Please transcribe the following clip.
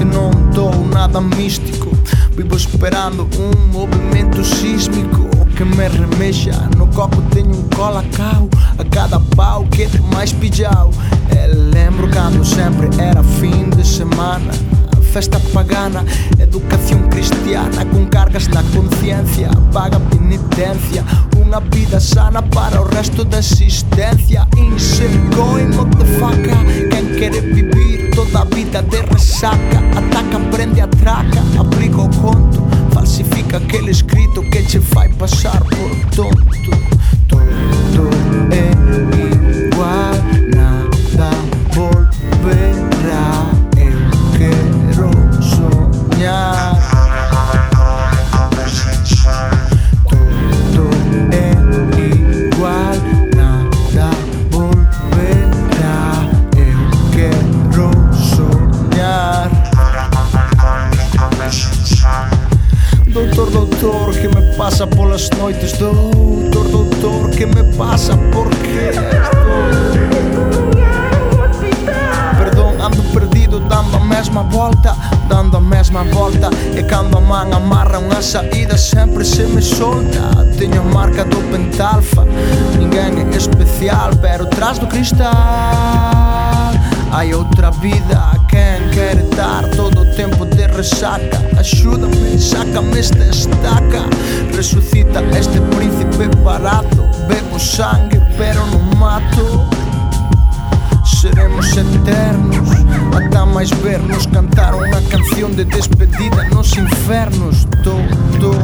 Este non dou nada místico. Vivo esperando un movimento sísmico que me remexa. No copo teño un um colacau A cada pau que te máis pillao E lembro cando sempre era fin de semana. Festa pagana Educación cristiana con cargas na conciencia Paga penitencia. Unha vida sana para o resto da existencia. Insert going motherfucker Quen quere vivir vida de resaca, ataca, prende, atraca, aplica o conto, falsifica aquele escrito que te fai pasar por tonto. doutor que me pasa polas noites Doutor, doutor que me pasa porque Perdón, ando perdido dando a mesma volta Dando a mesma volta E cando a man amarra unha saída sempre se me solta Teño a marca do pentalfa Ninguén é especial pero tras do cristal Hai outra vida quem quer dar todo o tempo de resaca. Axúdame, sácame esta estaca. Resucita este príncipe barato. Bebo sangue pero non mato. Seremos eternos. Ata máis vernos cantar unha canción de despedida nos infernos. Dou, dou